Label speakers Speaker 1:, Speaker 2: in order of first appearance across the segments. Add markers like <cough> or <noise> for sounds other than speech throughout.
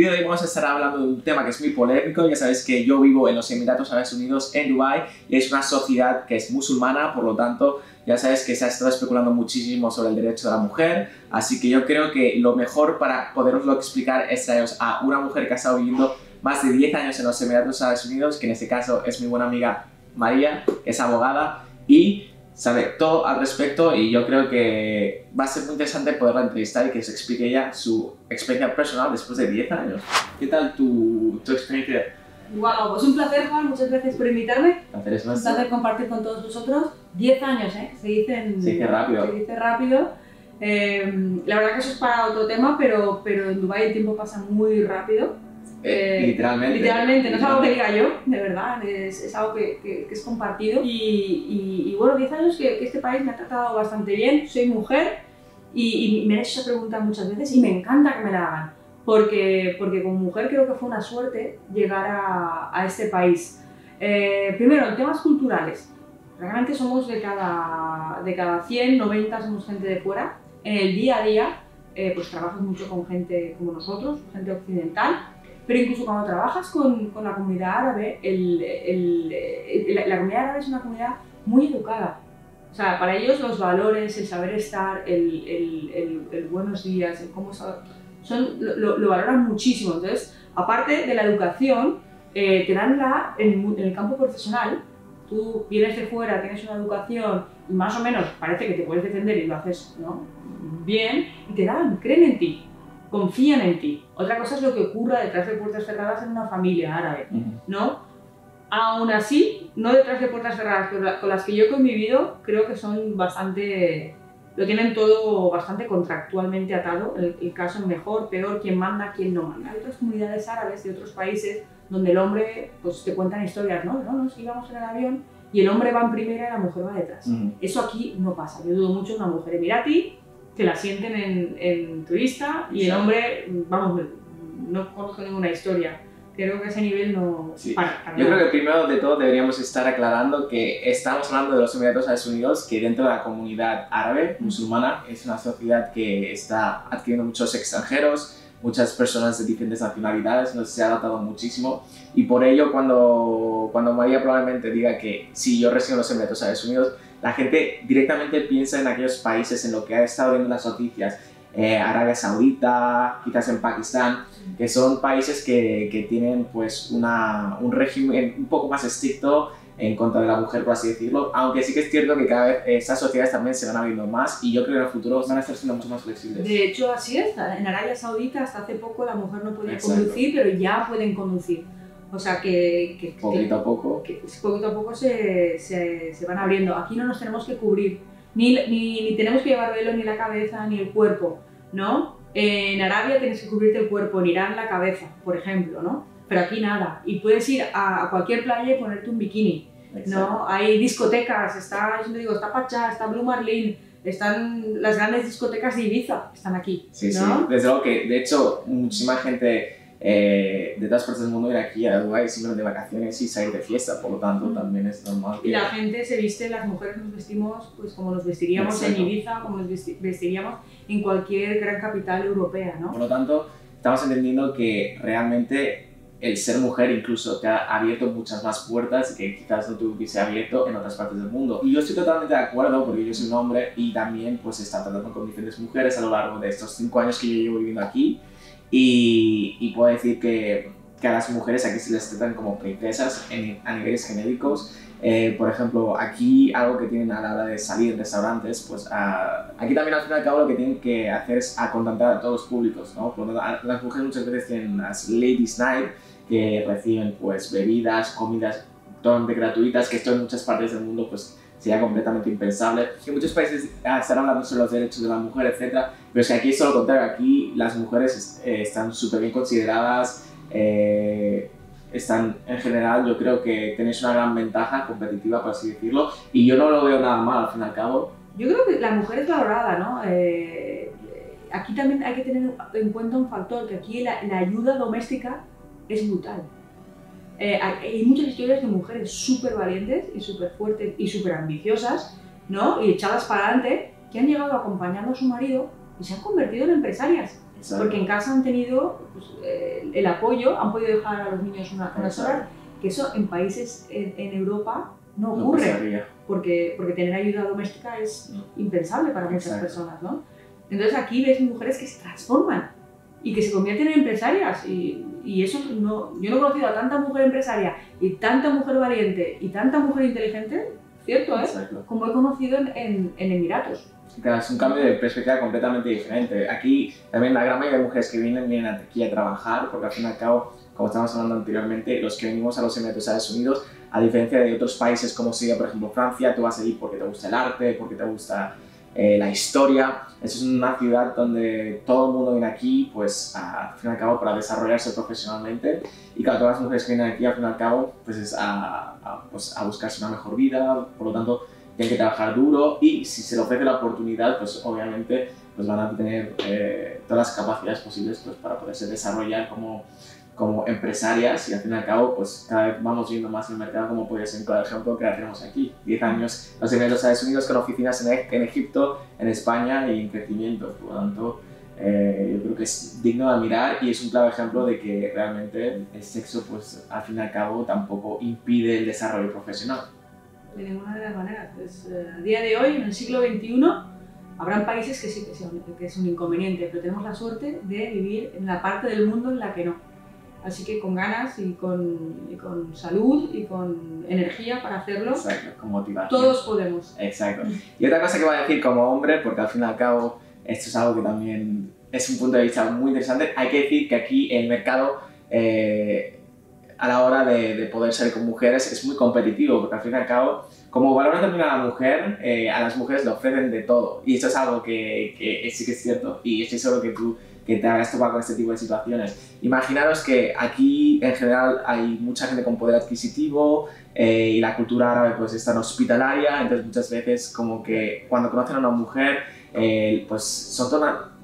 Speaker 1: Vídeo de hoy vamos a estar hablando de un tema que es muy polémico. Ya sabes que yo vivo en los Emiratos Árabes Unidos, en Dubai, y es una sociedad que es musulmana, por lo tanto ya sabes que se ha estado especulando muchísimo sobre el derecho de la mujer, así que yo creo que lo mejor para poderoslo explicar es traeros a una mujer que ha estado viviendo más de 10 años en los Emiratos Árabes Unidos, que en este caso es mi buena amiga María, que es abogada y sabe todo al respecto y yo creo que va a ser muy interesante poderla entrevistar y que se explique ella su experiencia personal después de 10 años. ¿Qué tal tu, tu experiencia?
Speaker 2: Wow, pues un placer, Juan, muchas gracias por invitarme.
Speaker 1: Placer es
Speaker 2: Un placer compartir con todos vosotros. 10 años, ¿eh? Se dicen...
Speaker 1: Se dice rápido.
Speaker 2: Se dice rápido. Eh, la verdad que eso es para otro tema, pero, pero en Dubái el tiempo pasa muy rápido.
Speaker 1: Eh, literalmente.
Speaker 2: Literalmente, no es algo que diga yo, de verdad, es, es algo que, que- que es compartido. Y, y- y bueno, 10 años que, que este país me ha tratado bastante bien, soy mujer y, y me han hecho esa pregunta muchas veces y me encanta que me la hagan, porque, porque como mujer creo que fue una suerte llegar a, a este país. Eh, primero, en temas culturales, realmente somos de cada, de cada 100, 90 somos gente de fuera. En el día a día, eh, pues trabajas mucho con gente como nosotros, gente occidental, pero incluso cuando trabajas con, con la comunidad árabe, el- el- el- la, la comunidad árabe es una comunidad muy educada. O sea, para ellos los valores, el saber estar, el, buenos días, el cómo sa- son, lo, lo- lo valoran muchísimo. Entonces, aparte de la educación, eh, te dan la, en, en el campo profesional, tú vienes de fuera, tienes una educación y más o menos parece que te puedes defender y lo haces ¿no? bien, y te dan, creen en ti, confían en ti. Otra cosa es lo que ocurra detrás de puertas cerradas en una familia árabe. ¿no? Aún así, no detrás de puertas cerradas, con, la- con las que yo he convivido, creo que son bastante... Lo tienen todo bastante contractualmente atado, el, el caso mejor, peor, quién manda, quién no manda. Hay otras comunidades árabes de otros países donde el hombre, pues te cuentan historias, ¿no? No, nos íbamos en el avión y el hombre va en primera y la mujer va detrás. Eso aquí no pasa. Yo dudo mucho de una mujer emirati que la sienten en, en turista y el hombre, vamos, no conozco ninguna historia. Creo que ese nivel no.
Speaker 1: Sí.
Speaker 2: para- para
Speaker 1: Yo
Speaker 2: nada.
Speaker 1: creo que primero de todo deberíamos estar aclarando que estamos hablando de los Emiratos Árabes Unidos, que dentro de la comunidad árabe musulmana es una sociedad que está adquiriendo muchos extranjeros, muchas personas de diferentes nacionalidades, nos se ha adaptado muchísimo y por ello cuando, cuando María probablemente diga que sí, yo resido en los Emiratos Árabes Unidos, la gente directamente piensa en aquellos países en los que ha estado viendo las noticias, eh, Arabia Saudita, quizás en Pakistán, que son países que, que tienen pues una, un régimen un poco más estricto en contra de la mujer, por así decirlo, aunque sí que es cierto que cada vez estas sociedades también se van abriendo más y yo creo que en el futuro van a estar siendo mucho más flexibles.
Speaker 2: De hecho, así es. En Arabia Saudita hasta hace poco la mujer no podía
Speaker 1: Exacto.
Speaker 2: conducir, pero ya pueden conducir. O sea que, que, que-
Speaker 1: Poquito a poco.
Speaker 2: que poquito a poco se, se, se van abriendo. Aquí no nos tenemos que cubrir, ni, ni, ni tenemos que llevar velo ni la cabeza ni el cuerpo, ¿no? En Arabia tienes que cubrirte el cuerpo, en Irán la cabeza, por ejemplo, ¿no? Pero aquí nada. Y puedes ir a, a cualquier playa y ponerte un bikini, ¿no? Hay discotecas, está, yo digo, está Pachá, está Blue Marlin, están las grandes discotecas de Ibiza, están aquí,
Speaker 1: Sí, sí.
Speaker 2: ¿no?
Speaker 1: Desde luego que, de hecho, muchísima gente eh, de todas partes del mundo viene aquí a Dubái simplemente de vacaciones y salir de fiesta, por lo tanto
Speaker 2: Mm.
Speaker 1: también es normal
Speaker 2: Y
Speaker 1: que...
Speaker 2: la gente se viste, las mujeres nos vestimos pues como nos vestiríamos en
Speaker 1: Exacto.
Speaker 2: Ibiza, como nos vesti- vestiríamos en cualquier gran capital europea, ¿no?
Speaker 1: Por lo tanto, estamos entendiendo que realmente el ser mujer incluso te ha abierto muchas más puertas que quizás no te hubiese abierto en otras partes del mundo. Y yo estoy totalmente de acuerdo porque yo soy un hombre y también pues he estado tratando con diferentes mujeres a lo largo de estos cinco años que yo llevo viviendo aquí y, y puedo decir que, que a las mujeres aquí se les tratan como princesas en- a niveles genéricos Eh, por ejemplo, aquí algo que tienen a la hora de salir en restaurantes, pues aquí también al fin y al cabo lo que tienen que hacer es a contentar a todos los públicos, ¿no? las mujeres muchas veces tienen las Ladies Night, que reciben pues bebidas, comidas totalmente gratuitas, que esto en muchas partes del mundo pues sería completamente impensable. En muchos países ah, están hablando sobre los derechos de la mujer, etc. Pero es que aquí es todo lo contrario, aquí las mujeres eh, están súper bien consideradas, eh, están en general, yo creo que tenéis una gran ventaja competitiva, por así decirlo, y yo no lo veo nada mal al fin y al cabo.
Speaker 2: Yo creo que la mujer es valorada, ¿no? Eh, aquí también hay que tener en cuenta un factor, que aquí la, la ayuda doméstica es brutal. Eh, hay muchas historias de mujeres súper valientes y súper fuertes y súper ambiciosas, ¿no? Y echadas para adelante, que han llegado acompañando a su marido y se han convertido en empresarias. Porque en casa han tenido pues, eh, el apoyo, han podido dejar a los niños una, una horas, que eso en países en, Europa no ocurre. porque, porque tener ayuda doméstica es impensable para muchas personas, ¿no? Entonces aquí ves mujeres que se transforman y que se convierten en empresarias. Y, y, eso no, yo no he conocido a tanta mujer empresaria y tanta mujer valiente y tanta mujer inteligente, cierto, ¿eh? Como he conocido en, en, en Emiratos.
Speaker 1: Claro, es un cambio de perspectiva completamente diferente. Aquí también la gran mayoría de mujeres que vienen vienen aquí a trabajar, porque al fin y al cabo, como estábamos hablando anteriormente, los que venimos a los Emiratos Estados Unidos, a diferencia de otros países como sería, por ejemplo, Francia, tú vas a ir porque te gusta el arte, porque te gusta eh, la historia. Es una ciudad donde todo el mundo viene aquí, pues, al fin y al cabo, para desarrollarse profesionalmente. Y claro, todas las mujeres que vienen aquí, al fin y al cabo, pues, es a, a, pues, a buscarse una mejor vida. Por lo tanto, tienen que trabajar duro y si se le ofrece la oportunidad, pues obviamente pues van a tener eh, todas las capacidades posibles pues, para poderse desarrollar como, como empresarias y al fin y al cabo pues cada vez vamos viendo más el mercado como puede ser el ejemplo que tenemos aquí. 10 años los en los Estados Unidos con oficinas en, en, Egipto, en España y en crecimiento. Por lo tanto, eh, yo creo que es digno de admirar y es un claro ejemplo de que realmente el sexo pues al fin y al cabo tampoco impide el desarrollo profesional
Speaker 2: de ninguna de las maneras. Pues, eh, a día de hoy, en el siglo XXI, habrán países que sí que, es un inconveniente, pero tenemos la suerte de vivir en la parte del mundo en la que no. Así que con ganas y con, con salud y con energía para hacerlo,
Speaker 1: Exacto, con motivación.
Speaker 2: todos podemos.
Speaker 1: Exacto. Y otra cosa que voy a decir como hombre, porque al fin y al cabo esto es algo que también es un punto de vista muy interesante, hay que decir que aquí el mercado eh, a la hora de, de, poder salir con mujeres es muy competitivo, porque al fin y al cabo, como valoran también a la mujer, eh, a las mujeres le ofrecen de todo. Y esto es algo que, que, sí que es cierto, y estoy seguro que tú que te hagas topar con este tipo de situaciones. Imaginaros que aquí en general hay mucha gente con poder adquisitivo eh, y la cultura árabe pues es tan hospitalaria, entonces muchas veces como que cuando conocen a una mujer eh, pues son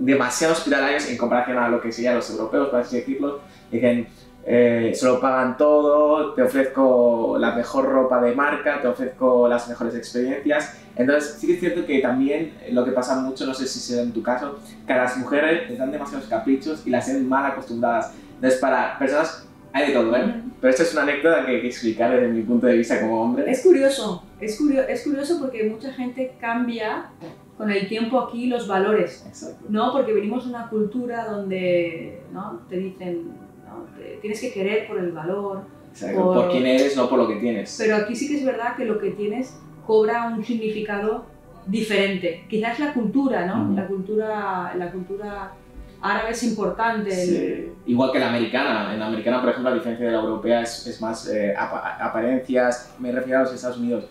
Speaker 1: demasiado hospitalarios en comparación a lo que serían los europeos, por así decirlo, dicen eh, se lo pagan todo, te ofrezco la mejor ropa de marca, te ofrezco las mejores experiencias. Entonces, sí que es cierto que también lo que pasa mucho, no sé si será en tu caso, que a las mujeres les dan demasiados caprichos y las tienen mal acostumbradas. Entonces, para personas hay de todo, ¿eh? Pero esto es una anécdota que hay que explicar desde mi punto de vista como hombre.
Speaker 2: Es curioso, es, curioso, es curioso porque mucha gente cambia con el tiempo aquí los valores, Exacto. ¿no? Porque venimos de una cultura donde ¿no? te dicen tienes que querer por el valor.
Speaker 1: por, quién eres, no por lo que tienes.
Speaker 2: Pero aquí sí que es verdad que lo que tienes cobra un significado diferente. Quizás la cultura, ¿no? La cultura, la cultura árabe es importante.
Speaker 1: Igual que la americana. En la americana, por ejemplo, la diferencia de la europea es, es más eh, apariencias. Me refiero a los Estados Unidos.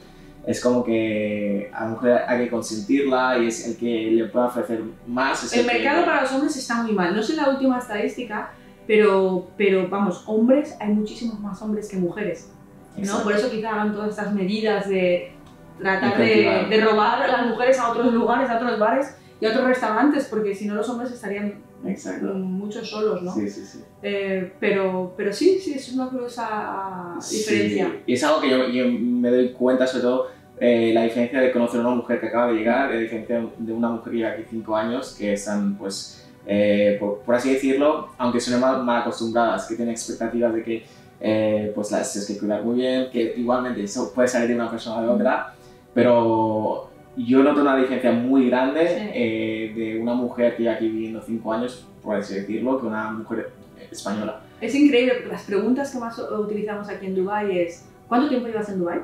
Speaker 1: Es como que a la mujer hay que consentirla y es el que le puede ofrecer más.
Speaker 2: el, mercado para los hombres está muy mal. No sé la última estadística, pero, pero vamos, hombres, hay muchísimos más hombres que mujeres. ¿no? Por eso quizá hagan todas estas medidas de tratar de, de, robar a las mujeres a otros lugares, a otros bares y a otros restaurantes, porque si no los hombres estarían muchos solos, ¿no?
Speaker 1: Sí, sí, sí.
Speaker 2: Eh, pero, pero sí, sí, es una curiosa diferencia.
Speaker 1: Y es algo que yo, yo, me doy cuenta, sobre todo, eh, la diferencia de conocer a una mujer que acaba de llegar, la diferencia de una mujer que lleva aquí cinco años, que están, pues, eh, por, así decirlo, aunque suene mal, mal, acostumbradas, que tienen expectativas de que eh, pues las tienes que cuidar muy bien, que igualmente eso puede salir de una persona a de otra, pero yo noto una diferencia muy grande eh, de una mujer que lleva aquí viviendo 5 años, por así decirlo, que una mujer española.
Speaker 2: Es increíble, porque las preguntas que más utilizamos aquí en Dubai es ¿cuánto tiempo llevas en Dubai?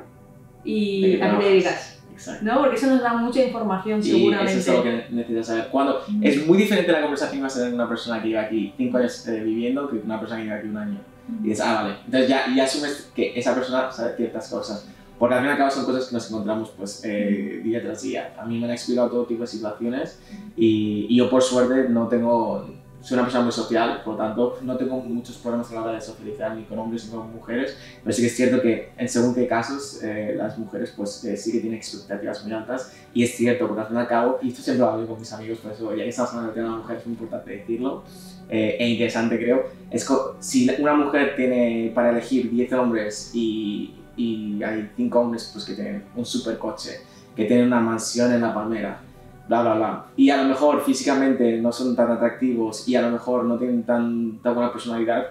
Speaker 2: y a qué te dedicas.
Speaker 1: Exacto.
Speaker 2: ¿No? Porque eso nos da mucha información
Speaker 1: Y
Speaker 2: seguramente.
Speaker 1: eso es algo que necesitas saber. Cuando
Speaker 2: Mm.
Speaker 1: es muy diferente la conversación que vas a tener una persona que lleva aquí 5 años eh, viviendo que una persona que lleva aquí un año. Y dices, ah, vale. Entonces ya, ya asumes que esa persona sabe ciertas cosas. Porque al fin y al cabo son cosas que nos encontramos pues, eh, día tras día. A mí me han explicado todo tipo de situaciones y, y yo por suerte no tengo, soy una persona muy social, por lo tanto no tengo muchos problemas a la hora de socializar ni con hombres ni con mujeres, pero sí que es cierto que en según qué casos eh, las mujeres pues eh, sí que tienen expectativas muy altas y es cierto porque al fin y al cabo, y esto siempre lo hablo con mis amigos, por eso ya que estamos hablando del tema de la mujer es muy importante decirlo, eh, e interesante creo, es que si una mujer tiene para elegir 10 hombres y, y hay 5 hombres pues, que tienen un supercoche, que tienen una mansión en la palmera, bla bla bla, y a lo mejor físicamente no son tan atractivos y a lo mejor no tienen tan, tan buena personalidad,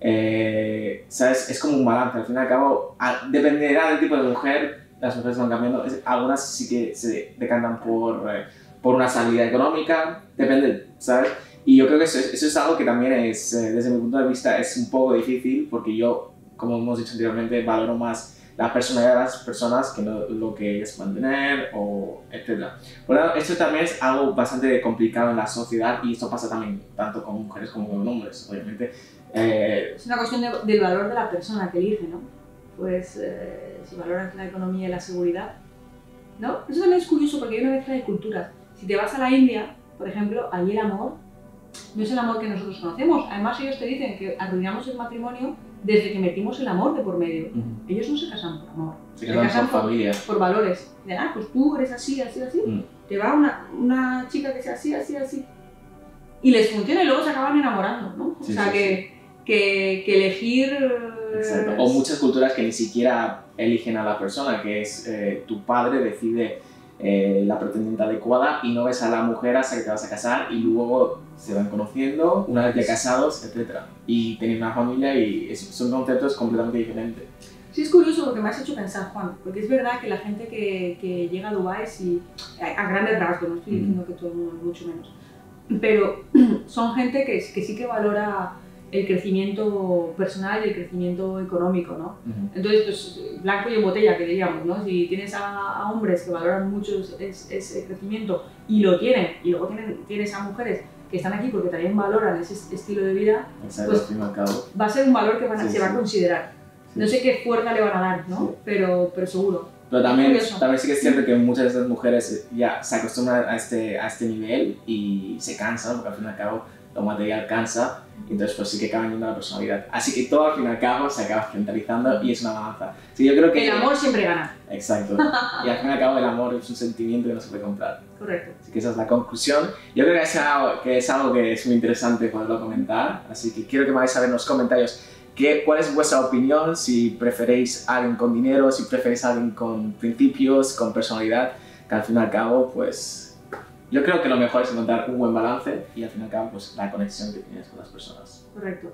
Speaker 1: eh, ¿sabes? Es como un balance, al fin y al cabo, a- dependerá del tipo de mujer, las mujeres van cambiando, Es- algunas sí que se decantan por, eh, por una salida económica, depende, ¿sabes? Y yo creo que eso es, eso es algo que también es, eh, desde mi punto de vista, es un poco difícil porque yo, como hemos dicho anteriormente, valoro más la personalidad de las personas que lo que es mantener o etc. Por lo tanto, esto también es algo bastante complicado en la sociedad y esto pasa también tanto con mujeres como con hombres, obviamente. Eh,
Speaker 2: Es una cuestión de- del valor de la persona que elige, ¿no? Pues eh, si valoras la economía y la seguridad, ¿no? Eso también es curioso porque hay una mezcla de culturas. Si te vas a la India, por ejemplo, allí el amor no es el amor que nosotros conocemos. Además ellos te dicen que arruinamos el matrimonio desde que metimos el amor de por medio. Ellos no se casan por amor,
Speaker 1: se
Speaker 2: Se
Speaker 1: casan por
Speaker 2: por-
Speaker 1: familia.
Speaker 2: por valores. De, ah, pues tú eres así, así, así.
Speaker 1: Mm.
Speaker 2: Te va una, una chica que sea así, así, así. Y les funciona y luego se acaban enamorando, ¿no?
Speaker 1: Sí,
Speaker 2: o sea,
Speaker 1: sí,
Speaker 2: que, Que, que elegir...
Speaker 1: Exacto. O muchas culturas que ni siquiera eligen a la persona, que es eh, tu padre decide eh, la pretendiente adecuada y no ves a la mujer hasta que te vas a casar y luego se van conociendo, una vez ya casados, etc. Y teniendo una familia y es- son conceptos completamente diferentes.
Speaker 2: Sí, es curioso porque me has hecho pensar, Juan, porque es verdad que la gente que, que llega a Dubái, sí, a, a grandes rasgos, no estoy diciendo que todo el mundo, mucho menos, pero <clears throat> son gente que, que sí que valora el crecimiento personal y el crecimiento económico, ¿no? Entonces, pues, blanco y en botella, que diríamos, ¿no? Si tienes a, a hombres que valoran mucho es- ese crecimiento y lo tienen, y luego tienen, tienes a mujeres que están aquí porque también valoran ese estilo de vida,
Speaker 1: Exacto,
Speaker 2: Pues- va a ser un valor que van a-
Speaker 1: Sí,
Speaker 2: se va a
Speaker 1: sí.
Speaker 2: considerar.
Speaker 1: Sí.
Speaker 2: No sé qué fuerza le van a dar, ¿no?
Speaker 1: Sí.
Speaker 2: Pero, pero seguro.
Speaker 1: Pero también, también sí que es cierto que muchas de estas mujeres ya se acostumbran a este, a este nivel y se cansan, porque al fin y al cabo lo material cansa, y entonces pues sí que acaban yendo a la personalidad. Así que todo al fin y al cabo se acaba centralizando y es una balanza. Sí, yo creo que...
Speaker 2: El amor siempre gana.
Speaker 1: Exacto. Y al fin y al cabo el amor es un sentimiento que no se puede comprar.
Speaker 2: Correcto.
Speaker 1: Así que esa es la conclusión. Yo creo que es algo que es, algo que es muy interesante poderlo comentar. Así que quiero que me hagáis saber en los comentarios qué, cuál es vuestra opinión, si preferéis a alguien con dinero, si preferéis a alguien con principios, con personalidad, que al fin y al cabo, pues yo creo que lo mejor es encontrar un buen balance y al fin y al cabo, pues la conexión que tienes con las personas.
Speaker 2: Correcto.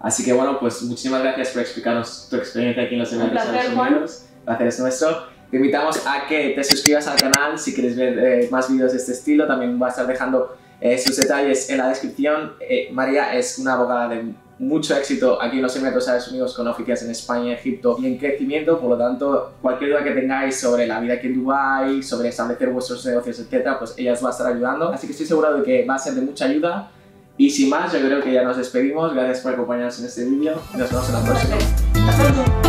Speaker 1: Así que bueno, pues muchísimas gracias por explicarnos tu experiencia aquí en los
Speaker 2: Un
Speaker 1: Emiratos
Speaker 2: placer, Juan.
Speaker 1: Placer es nuestro. Te invitamos a que te suscribas al canal si quieres ver eh, más vídeos de este estilo. También va a estar dejando eh, sus detalles en la descripción. Eh, María es una abogada de mucho éxito aquí en los Emiratos Árabes Unidos con oficinas en España, Egipto y en crecimiento. Por lo tanto, cualquier duda que tengáis sobre la vida aquí en Dubai, sobre establecer vuestros negocios, etcétera, pues ella os va a estar ayudando. Así que estoy seguro de que va a ser de mucha ayuda. Y sin más, yo creo que ya nos despedimos. Gracias por acompañarnos en este vídeo nos vemos en la próxima.